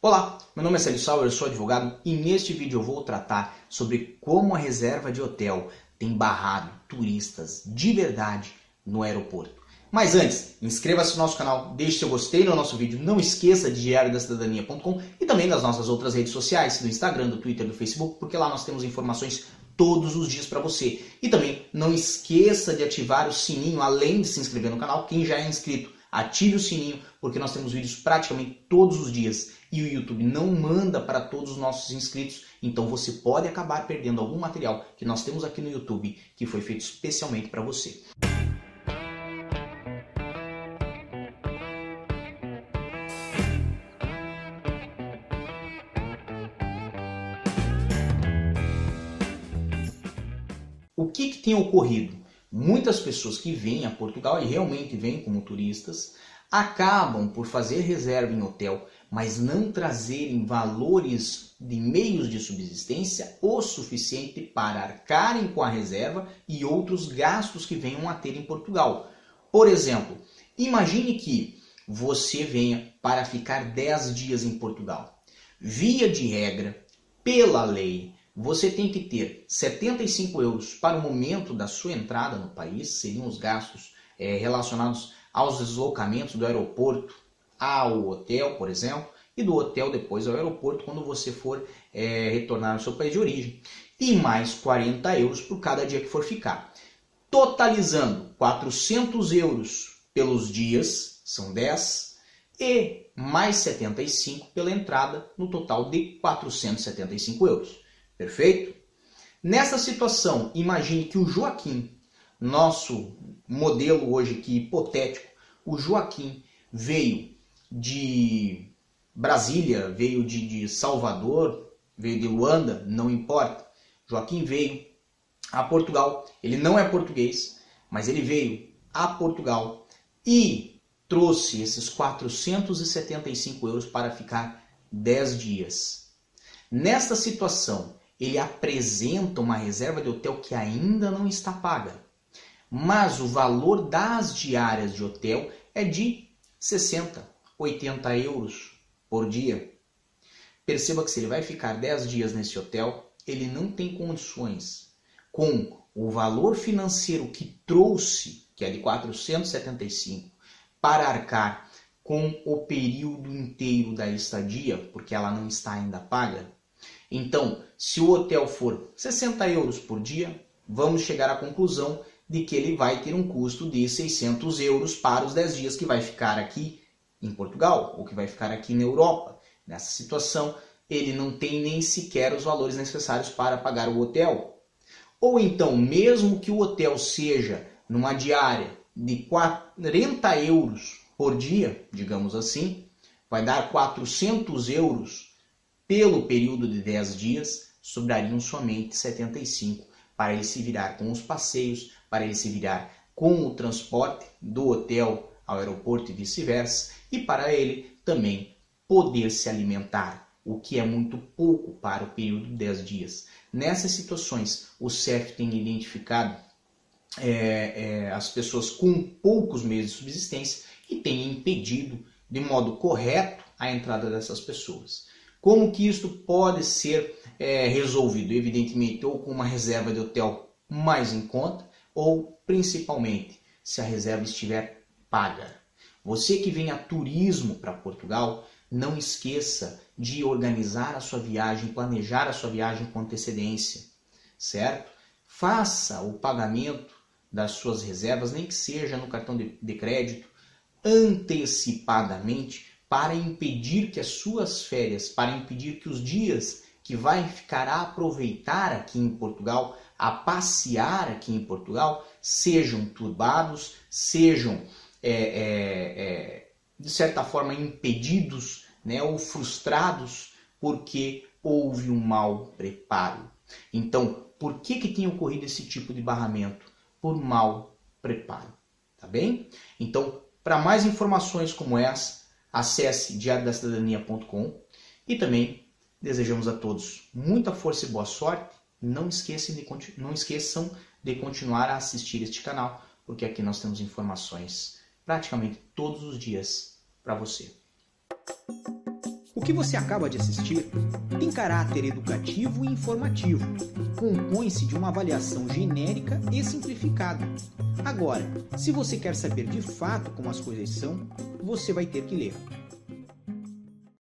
Olá, meu nome é Célio Sauer, eu sou advogado e neste vídeo eu vou tratar sobre como a reserva de hotel tem barrado turistas de verdade no aeroporto. Mas antes, inscreva-se no nosso canal, deixe seu gostei no nosso vídeo, não esqueça de diariodacidadania.com e também nas nossas outras redes sociais, do Instagram, do Twitter, do Facebook, porque lá nós temos informações todos os dias para você. E também não esqueça de ativar o sininho, além de se inscrever no canal, quem já é inscrito ative o sininho, porque nós temos vídeos praticamente todos os dias e o YouTube não manda para todos os nossos inscritos, então você pode acabar perdendo algum material que nós temos aqui no YouTube que foi feito especialmente para você. O que, que tem ocorrido? Muitas pessoas que vêm a Portugal e realmente vêm como turistas acabam por fazer reserva em hotel, mas não trazerem valores de meios de subsistência o suficiente para arcarem com a reserva e outros gastos que venham a ter em Portugal. Por exemplo, imagine que você venha para ficar 10 dias em Portugal. Via de regra, pela lei, você tem que ter 75 euros para o momento da sua entrada no país, seriam os gastos é, relacionados aos deslocamentos do aeroporto ao hotel, por exemplo, e do hotel depois ao aeroporto quando você for é, retornar ao seu país de origem. E mais 40 euros por cada dia que for ficar. Totalizando 400 euros pelos dias, são 10, e mais 75 pela entrada, no total de 475 euros. Perfeito? Nessa situação, imagine que o Joaquim, nosso modelo hoje aqui hipotético, o Joaquim veio de Brasília, veio de, de Salvador, veio de Luanda, não importa. Joaquim veio a Portugal. Ele não é português, mas ele veio a Portugal e trouxe esses 475 euros para ficar 10 dias. Nesta situação, ele apresenta uma reserva de hotel que ainda não está paga. Mas o valor das diárias de hotel é de 60, 80 euros por dia. Perceba que se ele vai ficar 10 dias nesse hotel, ele não tem condições com o valor financeiro que trouxe, que é de 475, para arcar com o período inteiro da estadia, porque ela não está ainda paga, então, se o hotel for 60 euros por dia, vamos chegar à conclusão de que ele vai ter um custo de 600 euros para os 10 dias que vai ficar aqui em Portugal ou que vai ficar aqui na Europa. Nessa situação, ele não tem nem sequer os valores necessários para pagar o hotel. Ou então, mesmo que o hotel seja numa diária de 40 euros por dia, digamos assim, vai dar 400 euros pelo período de 10 dias, sobrariam somente 75 para ele se virar com os passeios, para ele se virar com o transporte do hotel ao aeroporto e vice-versa, e para ele também poder se alimentar, o que é muito pouco para o período de 10 dias. Nessas situações, o CEF tem identificado é, é, as pessoas com poucos meios de subsistência e tem impedido de modo correto a entrada dessas pessoas. Como que isso pode ser é, resolvido? Evidentemente, ou com uma reserva de hotel mais em conta, ou principalmente se a reserva estiver paga. Você que vem a turismo para Portugal, não esqueça de organizar a sua viagem, planejar a sua viagem com antecedência, certo? Faça o pagamento das suas reservas, nem que seja no cartão de, de crédito, antecipadamente, para impedir que as suas férias, para impedir que os dias que vai ficar a aproveitar aqui em Portugal, a passear aqui em Portugal, sejam turbados, sejam é, é, é, de certa forma impedidos né, ou frustrados porque houve um mau preparo. Então, por que, que tem ocorrido esse tipo de barramento? Por mau preparo, tá bem? Então, para mais informações como essa, Acesse diariodacidadania.com e também desejamos a todos muita força e boa sorte. Não esqueçam, de, não esqueçam de continuar a assistir este canal, porque aqui nós temos informações praticamente todos os dias para você. O que você acaba de assistir tem caráter educativo e informativo. Compõe-se de uma avaliação genérica e simplificada. Agora, se você quer saber de fato como as coisas são, você vai ter que ler.